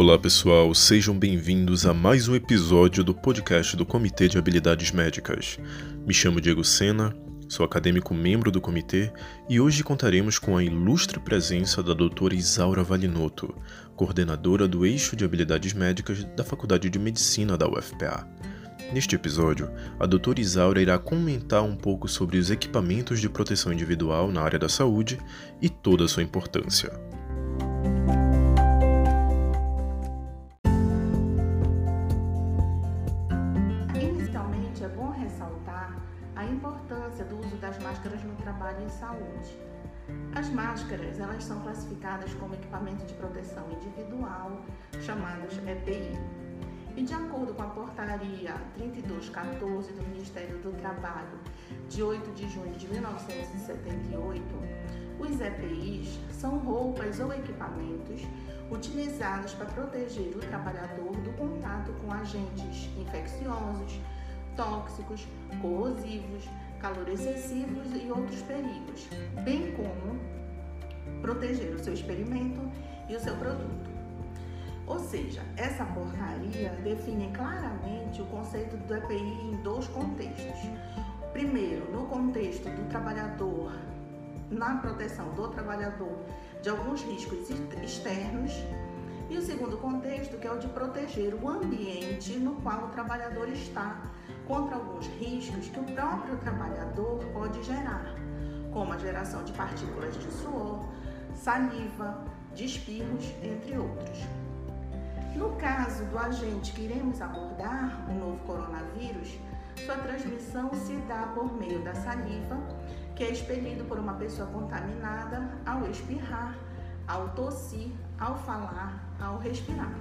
Olá pessoal, sejam bem-vindos a mais um episódio do podcast do Comitê de Habilidades Médicas. Me chamo Diego Sena, sou acadêmico membro do comitê e hoje contaremos com a ilustre presença da doutora Isaura Valinotto, coordenadora do Eixo de Habilidades Médicas da Faculdade de Medicina da UFPA. Neste episódio, a doutora Isaura irá comentar um pouco sobre os equipamentos de proteção individual na área da saúde e toda a sua importância. São classificadas como equipamento de proteção individual, chamados EPI e de acordo com a portaria 3214 do Ministério do Trabalho, de 8 de junho de 1978, os EPIs são roupas ou equipamentos utilizados para proteger o trabalhador do contato com agentes infecciosos, tóxicos, corrosivos, calor excessivos e outros perigos, bem como proteger o seu experimento e o seu produto. Ou seja, essa portaria define claramente o conceito do EPI em dois contextos. Primeiro, no contexto do trabalhador, na proteção do trabalhador de alguns riscos externos, e o segundo contexto, que é o de proteger o ambiente no qual o trabalhador está contra alguns riscos que o próprio trabalhador pode gerar, como a geração de partículas de suor, saliva, de espirros, entre outros. No caso do agente que iremos abordar, o novo coronavírus, sua transmissão se dá por meio da saliva, que é expelido por uma pessoa contaminada ao espirrar, ao tossir, ao falar, ao respirar.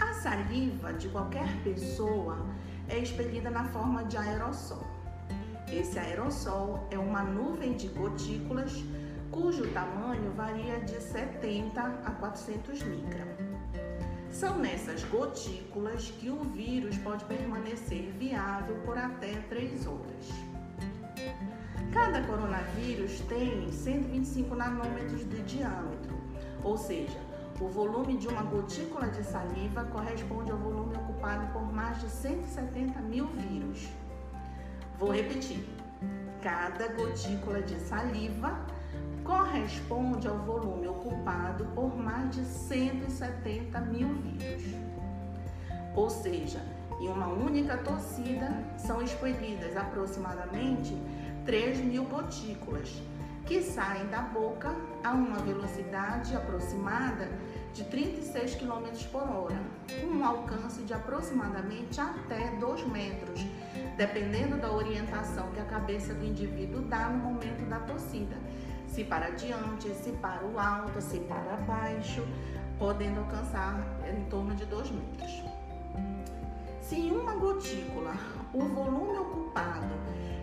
A saliva de qualquer pessoa é expelida na forma de aerossol. Esse aerossol é uma nuvem de gotículas cujo tamanho varia de 70 a 400 micra. São nessas gotículas que o vírus pode permanecer viável por até 3 horas. Cada coronavírus tem 125 nanômetros de diâmetro, ou seja, o volume de uma gotícula de saliva corresponde ao volume ocupado por mais de 170 mil vírus. Vou repetir: cada gotícula de saliva corresponde ao volume ocupado por mais de 170 mil vírus. Ou seja, em uma única tossida são expelidas aproximadamente 3 mil gotículas, que saem da boca a uma velocidade aproximada de 36 km por hora, com um alcance de aproximadamente até 2 metros, dependendo da orientação que a cabeça do indivíduo dá no momento da tossida se para diante, se para o alto, se para baixo, podendo alcançar em torno de 2 metros. Se em uma gotícula o volume ocupado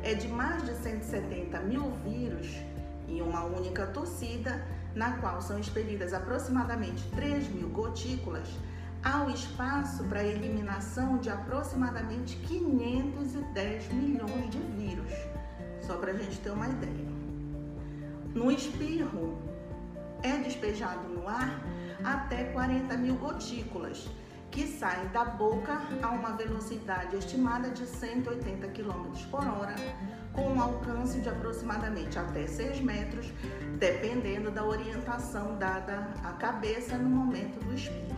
é de mais de 170 mil vírus, em uma única tossida, na qual são expelidas aproximadamente 3 mil gotículas, há o espaço para a eliminação de aproximadamente 510 milhões de vírus. Só para a gente ter uma ideia. No espirro, é despejado no ar até 40 mil gotículas, que saem da boca a uma velocidade estimada de 180 km por hora, com um alcance de aproximadamente até 6 metros, dependendo da orientação dada à cabeça no momento do espirro.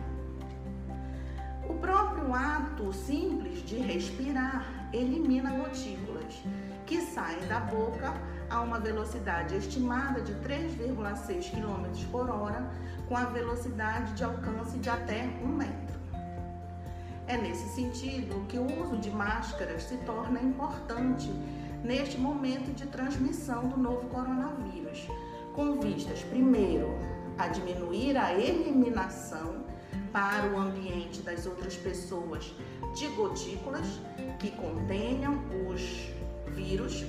O próprio ato simples de respirar elimina gotículas que saem da boca a uma velocidade estimada de 3,6 km por hora, com a velocidade de alcance de até 1 metro. É nesse sentido que o uso de máscaras se torna importante neste momento de transmissão do novo coronavírus, com vistas, primeiro, a diminuir a eliminação para o ambiente das outras pessoas de gotículas que contenham os vírus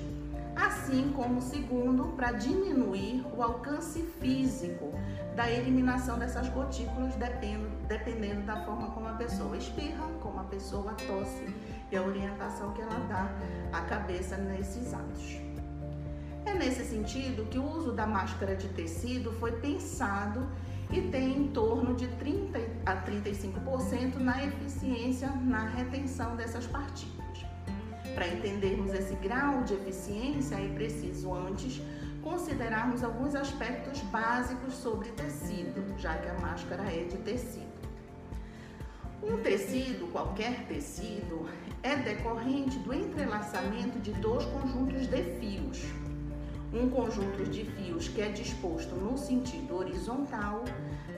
assim como segundo, para diminuir o alcance físico da eliminação dessas gotículas, dependendo, dependendo da forma como a pessoa espirra, como a pessoa tosse e a orientação que ela dá à cabeça nesses atos. É nesse sentido que o uso da máscara de tecido foi pensado e tem em torno de 30 a 35% na eficiência na retenção dessas partículas. Para entendermos esse grau de eficiência, é preciso antes considerarmos alguns aspectos básicos sobre tecido, já que a máscara é de tecido. Um tecido, qualquer tecido, é decorrente do entrelaçamento de dois conjuntos de fios. Um conjunto de fios que é disposto no sentido horizontal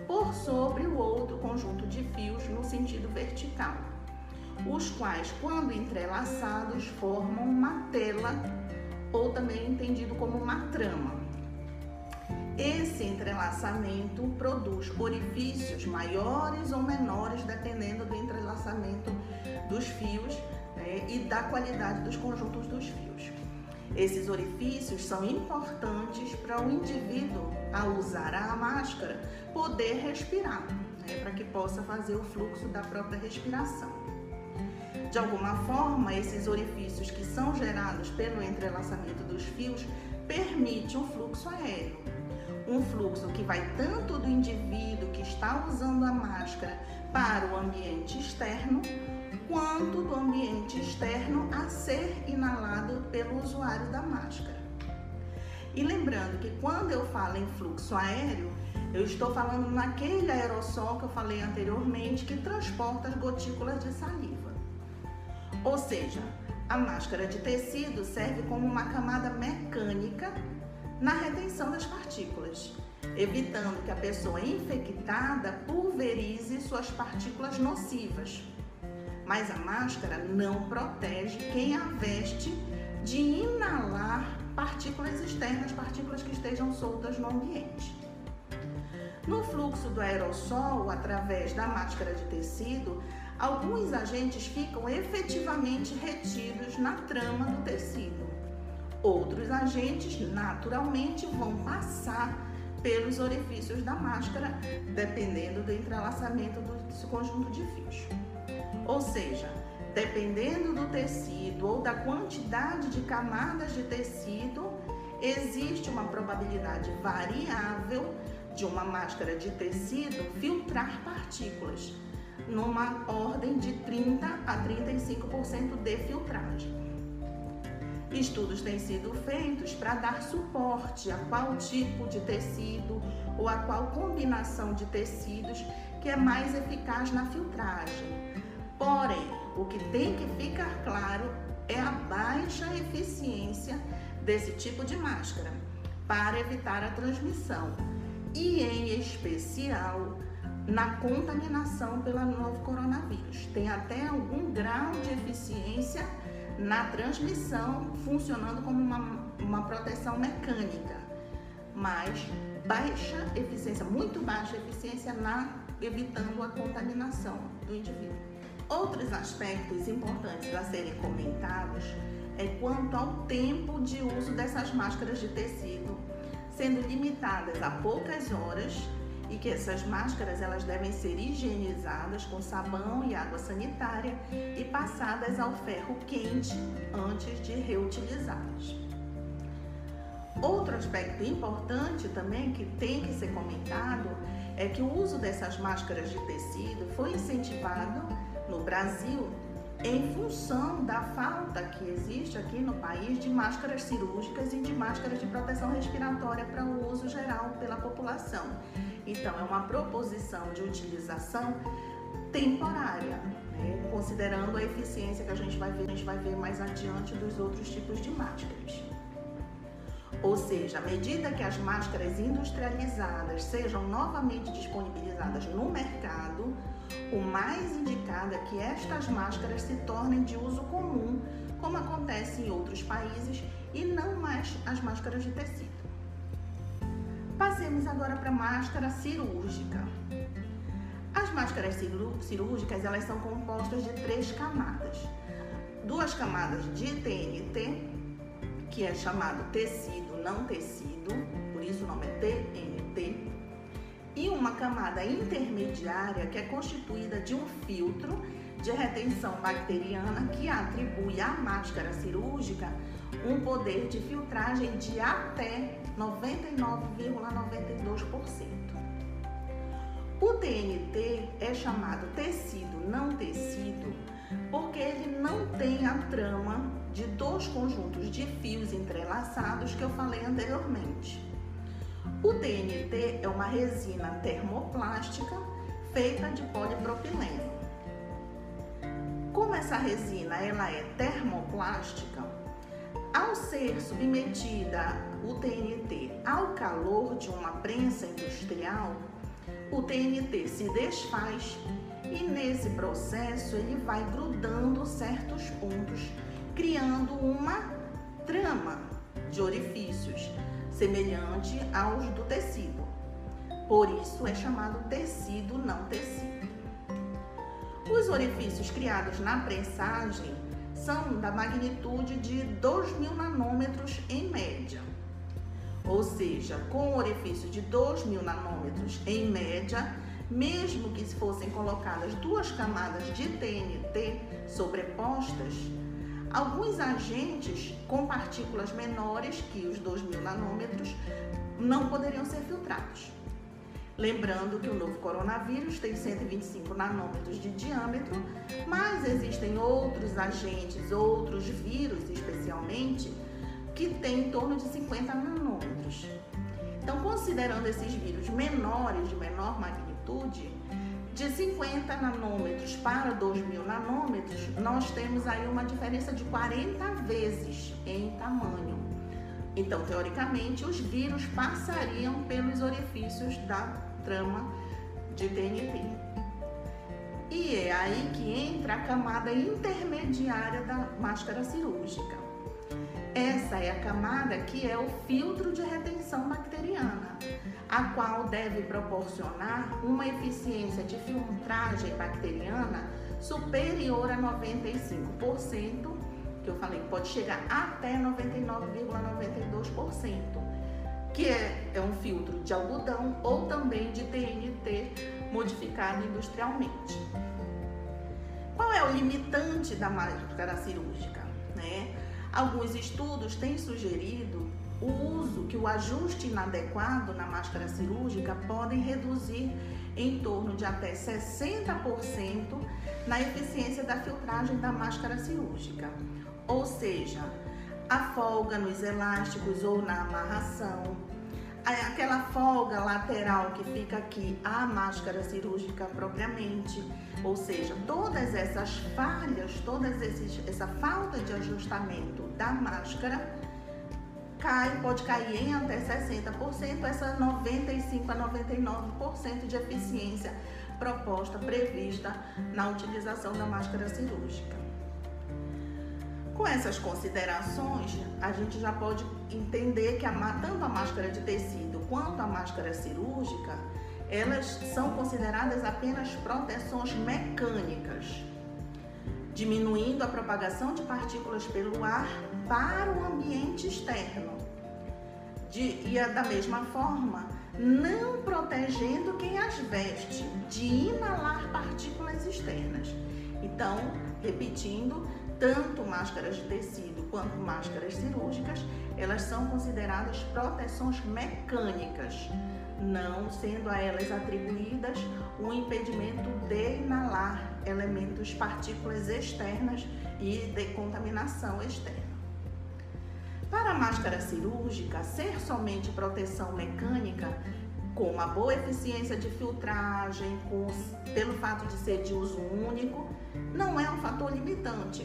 por sobre o outro conjunto de fios no sentido vertical, os quais, quando entrelaçados, formam uma tela ou também entendido como uma trama. Esse entrelaçamento produz orifícios maiores ou menores, dependendo do entrelaçamento dos fios né, e da qualidade dos conjuntos dos fios. Esses orifícios são importantes para o indivíduo, ao usar a máscara, poder respirar, né, para que possa fazer o fluxo da própria respiração. De alguma forma, esses orifícios que são gerados pelo entrelaçamento dos fios permitem um fluxo aéreo. Um fluxo que vai tanto do indivíduo que está usando a máscara para o ambiente externo, quanto do ambiente externo a ser inalado pelo usuário da máscara. E lembrando que quando eu falo em fluxo aéreo, eu estou falando naquele aerossol que eu falei anteriormente que transporta as gotículas de saliva. Ou seja, a máscara de tecido serve como uma camada mecânica na retenção das partículas, evitando que a pessoa infectada pulverize suas partículas nocivas. Mas a máscara não protege quem a veste de inalar partículas externas, partículas que estejam soltas no ambiente. No fluxo do aerossol, através da máscara de tecido, alguns agentes ficam efetivamente retidos na trama do tecido. Outros agentes naturalmente vão passar pelos orifícios da máscara, dependendo do entrelaçamento do conjunto de fios. Ou seja, dependendo do tecido ou da quantidade de camadas de tecido, existe uma probabilidade variável de uma máscara de tecido filtrar partículas numa ordem de 30 a 35% de filtragem. Estudos têm sido feitos para dar suporte a qual tipo de tecido ou a qual combinação de tecidos que é mais eficaz na filtragem. Porém, o que tem que ficar claro é a baixa eficiência desse tipo de máscara para evitar a transmissão e, em especial, na contaminação pelo novo coronavírus. Tem até algum grau de eficiência na transmissão, funcionando como uma, uma proteção mecânica, mas baixa eficiência, muito baixa eficiência na evitando a contaminação do indivíduo. Outros aspectos importantes a serem comentados é quanto ao tempo de uso dessas máscaras de tecido, sendo limitadas a poucas horas e que essas máscaras elas devem ser higienizadas com sabão e água sanitária e passadas ao ferro quente antes de reutilizadas. Outro aspecto importante também que tem que ser comentado é que o uso dessas máscaras de tecido foi incentivado no Brasil em função da falta que existe aqui no país de máscaras cirúrgicas e de máscaras de proteção respiratória para o uso geral pela população. Então, é uma proposição de utilização temporária, né? considerando a eficiência que a gente vai ver, a gente vai ver mais adiante dos outros tipos de máscaras. Ou seja, à medida que as máscaras industrializadas sejam novamente disponibilizadas no mercado, o mais indicado é que estas máscaras se tornem de uso comum, como acontece em outros países, e não mais as máscaras de tecido. Passemos agora para a máscara cirúrgica. As máscaras cirúrgicas elas são compostas de três camadas. Duas camadas de TNT, que é chamado tecido não tecido, por isso o nome é TNT, e uma camada intermediária que é constituída de um filtro de retenção bacteriana que atribui à máscara cirúrgica um poder de filtragem de até 99,92%. O TNT é chamado tecido não tecido porque ele não tem a trama de dois conjuntos de fios entrelaçados que eu falei anteriormente. O TNT é uma resina termoplástica feita de polipropileno. Como essa resina ela é termoplástica, ao ser submetida o TNT ao calor de uma prensa industrial, o TNT se desfaz e nesse processo ele vai grudando certos pontos, criando uma trama de orifícios semelhante aos do tecido. Por isso é chamado tecido não tecido. Os orifícios criados na prensagem são da magnitude de 2.000 nanômetros em média. Ou seja, com um orifício de 2.000 nanômetros em média, mesmo que fossem colocadas duas camadas de TNT sobrepostas, alguns agentes com partículas menores que os 2.000 nanômetros não poderiam ser filtrados. Lembrando que o novo coronavírus tem 125 nanômetros de diâmetro, mas existem outros agentes, outros vírus especialmente, que têm em torno de 50 nanômetros. Então, considerando esses vírus menores, de menor magnitude, de 50 nanômetros para 2.000 nanômetros, nós temos aí uma diferença de 40 vezes em tamanho. Então, teoricamente, os vírus passariam pelos orifícios da trama de TNT. E é aí que entra a camada intermediária da máscara cirúrgica. Essa é a camada que é o filtro de retenção bacteriana, a qual deve proporcionar uma eficiência de filtragem bacteriana superior a 95% que eu falei, pode chegar até 99,92%, que é, é um filtro de algodão ou também de TNT modificado industrialmente. Qual é o limitante da máscara cirúrgica? Alguns estudos têm sugerido o uso que o ajuste inadequado na máscara cirúrgica podem reduzir em torno de até 60% na eficiência da filtragem da máscara cirúrgica. Ou seja, a folga nos elásticos ou na amarração, aquela folga lateral que fica aqui, a máscara cirúrgica propriamente, ou seja, todas essas falhas, toda essa falta de ajustamento da máscara cai, pode cair em até 60%, essa 95 a 99% de eficiência proposta, prevista na utilização da máscara cirúrgica. Com essas considerações, a gente já pode entender que a, tanto a máscara de tecido quanto a máscara cirúrgica, elas são consideradas apenas proteções mecânicas, diminuindo a propagação de partículas pelo ar para o ambiente externo. De, e da mesma forma, não protegendo quem as veste de inalar partículas externas. Então, repetindo, tanto máscaras de tecido quanto máscaras cirúrgicas, elas são consideradas proteções mecânicas, não sendo a elas atribuídas o impedimento de inalar elementos, partículas externas e de contaminação externa. Para a máscara cirúrgica, ser somente proteção mecânica, com uma boa eficiência de filtragem, com, pelo fato de ser de uso único, não é um fator limitante,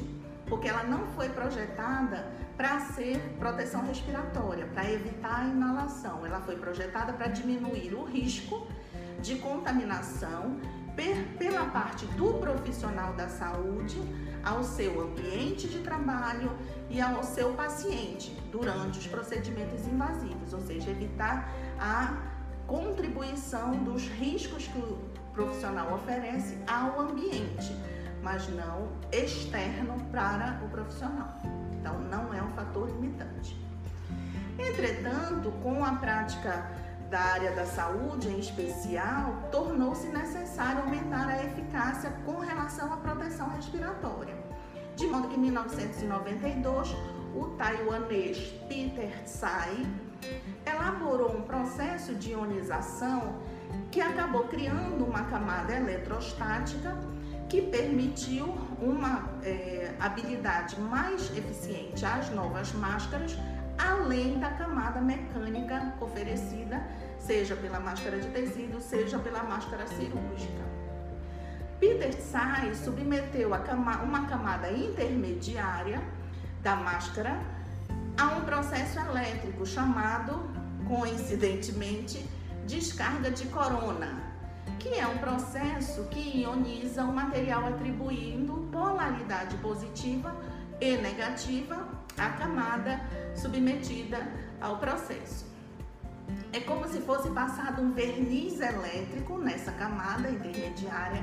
porque ela não foi projetada para ser proteção respiratória, para evitar a inalação. Ela foi projetada para diminuir o risco de contaminação pela parte do profissional da saúde ao seu ambiente de trabalho e ao seu paciente durante os procedimentos invasivos, ou seja, evitar a contribuição dos riscos que o profissional oferece ao ambiente mas não externo para o profissional. Então, não é um fator limitante. Entretanto, com a prática da área da saúde em especial, tornou-se necessário aumentar a eficácia com relação à proteção respiratória. De modo que em 1992, o taiwanês Peter Tsai elaborou um processo de ionização que acabou criando uma camada eletrostática que permitiu uma é, habilidade mais eficiente às novas máscaras, além da camada mecânica oferecida, seja pela máscara de tecido, seja pela máscara cirúrgica. Peter Tsai submeteu cama, uma camada intermediária da máscara a um processo elétrico chamado, coincidentemente, descarga de corona, que é um processo que ioniza o material atribuindo polaridade positiva e negativa à camada submetida ao processo. É como se fosse passado um verniz elétrico nessa camada intermediária,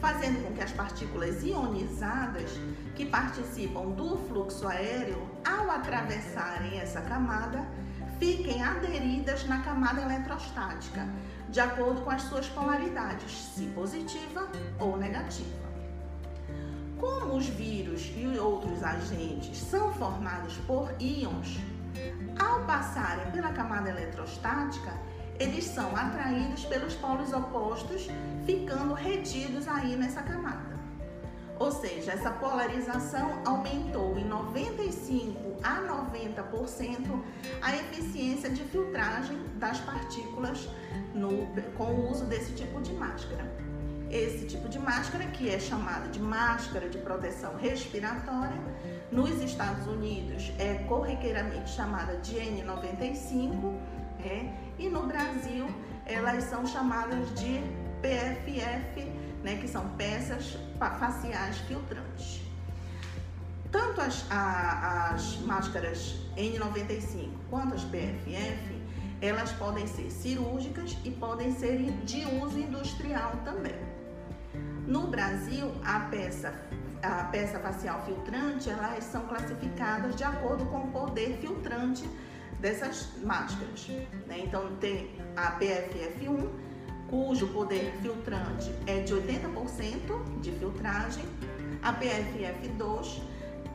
fazendo com que as partículas ionizadas que participam do fluxo aéreo, ao atravessarem essa camada, fiquem aderidas na camada eletrostática, de acordo com as suas polaridades, se positiva ou negativa. Como os vírus e outros agentes são formados por íons, ao passarem pela camada eletrostática, eles são atraídos pelos polos opostos, ficando retidos aí nessa camada. Ou seja, essa polarização aumentou em 95 a 90% a eficiência de filtragem das partículas no, com o uso desse tipo de máscara. Esse tipo de máscara, que é chamada de máscara de proteção respiratória, nos Estados Unidos é corriqueiramente chamada de N95, é, e no Brasil elas são chamadas de PFF né, que são peças faciais filtrantes. Tanto as, a, as máscaras N95 quanto as PFF, elas podem ser cirúrgicas e podem ser de uso industrial também. No Brasil, a peça, a peça facial filtrante, elas são classificadas de acordo com o poder filtrante dessas máscaras. Né? Então, tem a PFF1, cujo poder filtrante é de 80% de filtragem, a PFF2,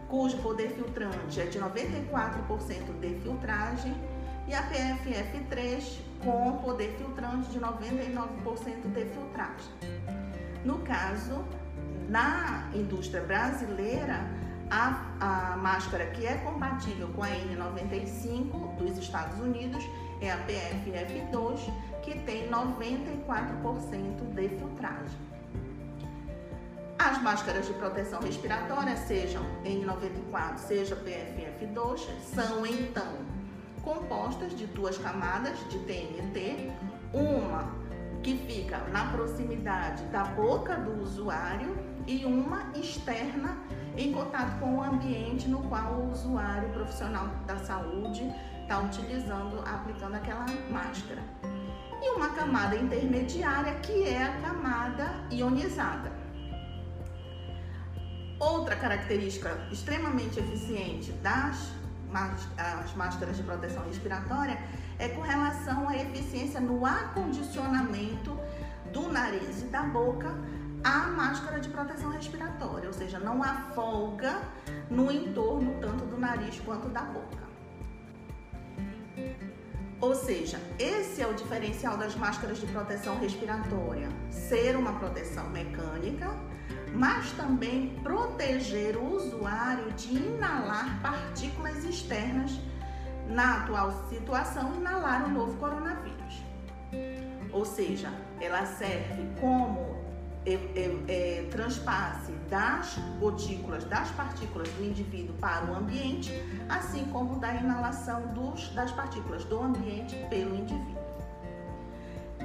cujo poder filtrante é de 94% de filtragem, e a PFF3, com poder filtrante de 99% de filtragem. No caso, na indústria brasileira, a, a máscara que é compatível com a N95 dos Estados Unidos é a PFF2, que tem 94% de filtragem. As máscaras de proteção respiratória, sejam N94, seja PFF2, são então compostas de duas camadas de TNT, uma que fica na proximidade da boca do usuário e uma externa em contato com o ambiente no qual o usuário profissional da saúde está utilizando, aplicando aquela máscara. E uma camada intermediária que é a camada ionizada. Outra característica extremamente eficiente das as máscaras de proteção respiratória é com relação à eficiência no acondicionamento do nariz e da boca à máscara de proteção respiratória, ou seja, não há folga no entorno tanto do nariz quanto da boca. Ou seja, esse é o diferencial das máscaras de proteção respiratória: ser uma proteção mecânica, mas também proteger o usuário de inalar partículas externas na atual situação, inalar o novo coronavírus. Ou seja, ela serve como é, é, é, transpasse das gotículas, das partículas do indivíduo para o ambiente, assim como da inalação dos, das partículas do ambiente pelo indivíduo.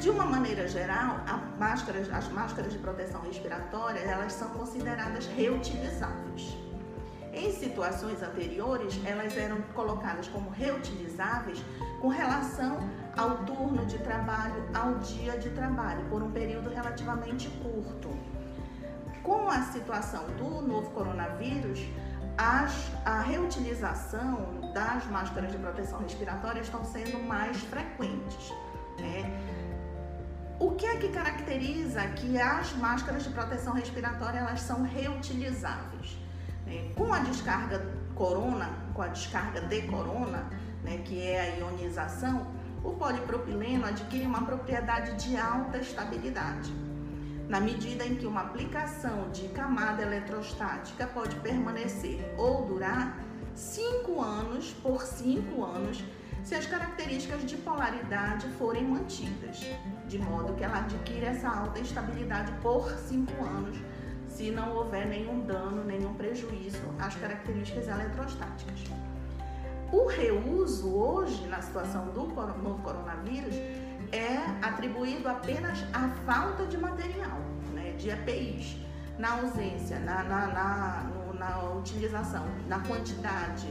De uma maneira geral, máscaras, as máscaras de proteção respiratória elas são consideradas reutilizáveis. Em situações anteriores, elas eram colocadas como reutilizáveis com relação ao turno de trabalho, ao dia de trabalho, por um período relativamente curto. Com a situação do novo coronavírus, as, a reutilização das máscaras de proteção respiratória estão sendo mais frequentes. Né? O que é que caracteriza que as máscaras de proteção respiratória elas são reutilizáveis? Né? Com a descarga corona, com a descarga de corona, né, que é a ionização, O polipropileno adquire uma propriedade de alta estabilidade, na medida em que uma aplicação de camada eletrostática pode permanecer ou durar 5 anos por 5 anos se as características de polaridade forem mantidas, de modo que ela adquire essa alta estabilidade por 5 anos, se não houver nenhum dano, nenhum prejuízo às características eletrostáticas. O reuso hoje, na situação do novo coronavírus, é atribuído apenas à falta de material, né, de EPIs, na ausência, na, na, na, na utilização, na quantidade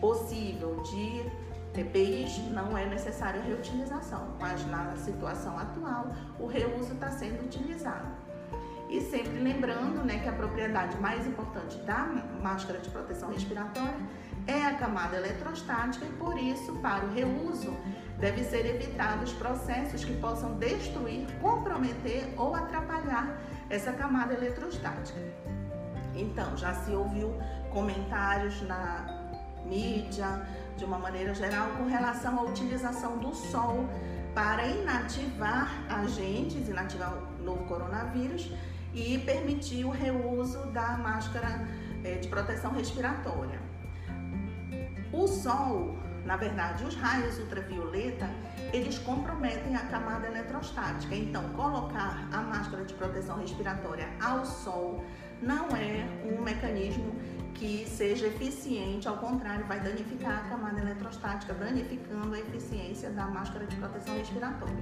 possível de EPIs, não é necessária a reutilização, mas na situação atual, o reuso está sendo utilizado. E sempre lembrando né, que a propriedade mais importante da máscara de proteção respiratória é a camada eletrostática e por isso, para o reuso, deve ser evitados processos que possam destruir, comprometer ou atrapalhar essa camada eletrostática. Então, já se ouviu comentários na mídia, de uma maneira geral, com relação à utilização do sol para inativar agentes, inativar o novo coronavírus e permitir o reuso da máscara eh, de proteção respiratória. O sol, na verdade, os raios ultravioleta, eles comprometem a camada eletrostática. Então, colocar a máscara de proteção respiratória ao sol não é um mecanismo que seja eficiente, ao contrário, vai danificar a camada eletrostática, danificando a eficiência da máscara de proteção respiratória.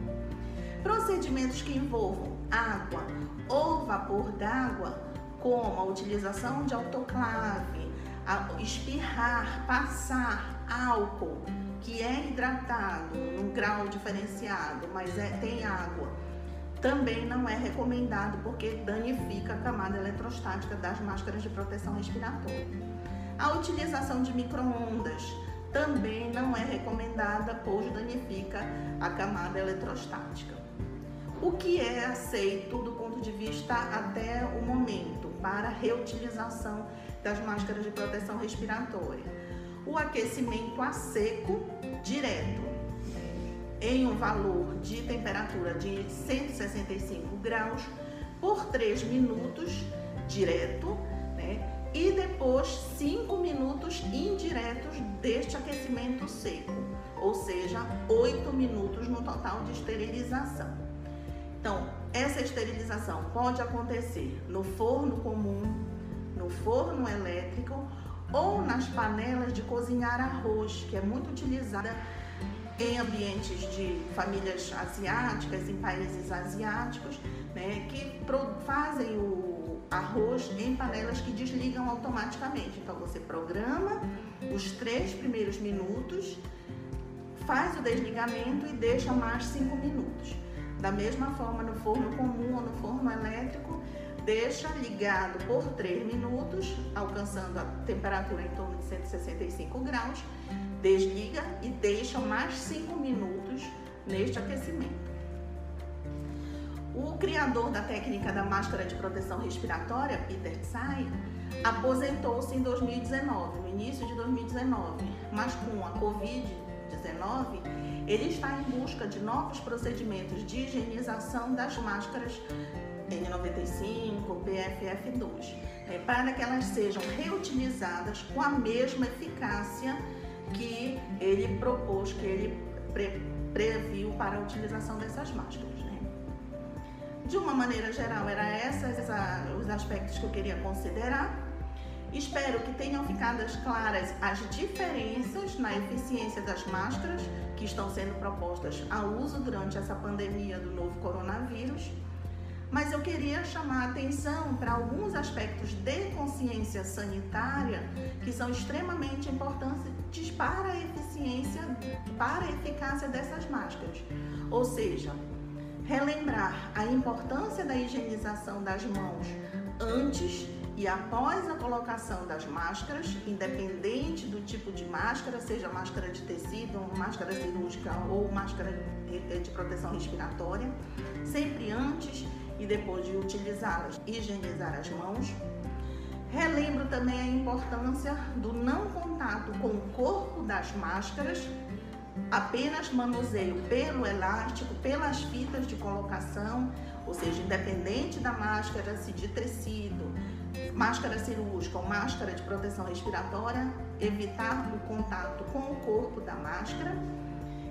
Procedimentos que envolvam água ou vapor d'água, como a utilização de autoclave, espirrar, passar álcool que é hidratado num grau diferenciado, mas é, tem água, também não é recomendado porque danifica a camada eletrostática das máscaras de proteção respiratória. A utilização de microondas também não é recomendada, pois danifica a camada eletrostática. O que é aceito do ponto de vista até o momento para reutilização das máscaras de proteção respiratória. O aquecimento a seco direto em um valor de temperatura de 165 graus por 3 minutos direto, né? E depois 5 minutos indiretos deste aquecimento seco, ou seja, 8 minutos no total de esterilização. Então, essa esterilização pode acontecer no forno comum, no forno elétrico ou nas panelas de cozinhar arroz, que é muito utilizada em ambientes de famílias asiáticas, em países asiáticos, né, que fazem o arroz em panelas que desligam automaticamente. Então você programa os três primeiros minutos, faz o desligamento e deixa mais cinco minutos. Da mesma forma, no forno comum ou no forno elétrico, deixa ligado por 3 minutos, alcançando a temperatura em torno de 165 graus, desliga e deixa mais 5 minutos neste aquecimento. O criador da técnica da máscara de proteção respiratória, Peter Tsai, aposentou-se em 2019, no início de 2019, mas com a Covid-19, ele está em busca de novos procedimentos de higienização das máscaras N95, PFF2, é, para que elas sejam reutilizadas com a mesma eficácia que ele propôs, que ele pre previu para a utilização dessas máscaras. Né? De uma maneira geral, eram esses os aspectos que eu queria considerar. Espero que tenham ficado claras as diferenças na eficiência das máscaras que estão sendo propostas ao uso durante essa pandemia do novo coronavírus mas eu queria chamar a atenção para alguns aspectos de consciência sanitária que são extremamente importantes para a eficiência, para a eficácia dessas máscaras. Ou seja, relembrar a importância da higienização das mãos antes e após a colocação das máscaras, independente do tipo de máscara, seja máscara de tecido, máscara cirúrgica ou máscara de proteção respiratória, sempre antes e depois de utilizá-las, higienizar as mãos. Relembro também a importância do não contato com o corpo das máscaras apenas manuseio pelo elástico, pelas fitas de colocação, ou seja, independente da máscara, se de tecido, máscara cirúrgica ou máscara de proteção respiratória, evitar o contato com o corpo da máscara.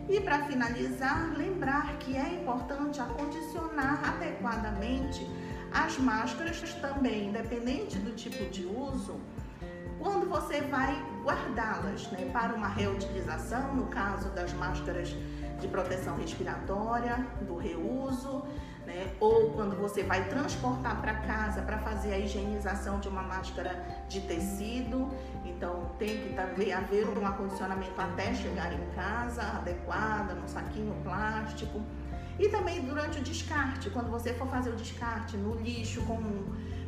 E para finalizar, lembrar que é importante acondicionar adequadamente as máscaras também, independente do tipo de uso, quando você vai guardá-las né, para uma reutilização, no caso das máscaras de proteção respiratória, do reuso, né, ou quando você vai transportar para casa para fazer a higienização de uma máscara de tecido. Então tem que também haver um acondicionamento até chegar em casa, adequada, no saquinho plástico. E também durante o descarte, quando você for fazer o descarte no lixo com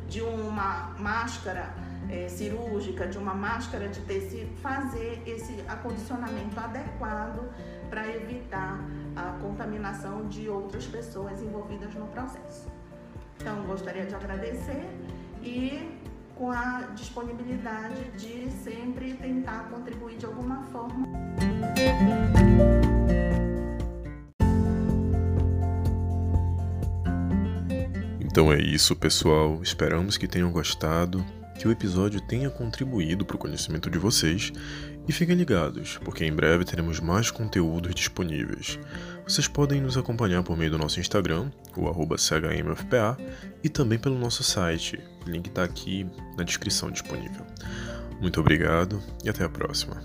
de uma máscara é, cirúrgica, de uma máscara de tecido, fazer esse acondicionamento adequado para evitar a contaminação de outras pessoas envolvidas no processo. Então, gostaria de agradecer e com a disponibilidade de sempre tentar contribuir de alguma forma. Então é isso, pessoal. Esperamos que tenham gostado que o episódio tenha contribuído para o conhecimento de vocês e fiquem ligados, porque em breve teremos mais conteúdos disponíveis. Vocês podem nos acompanhar por meio do nosso Instagram, o CHMFPA, e também pelo nosso site, o link está aqui na descrição disponível. Muito obrigado e até a próxima.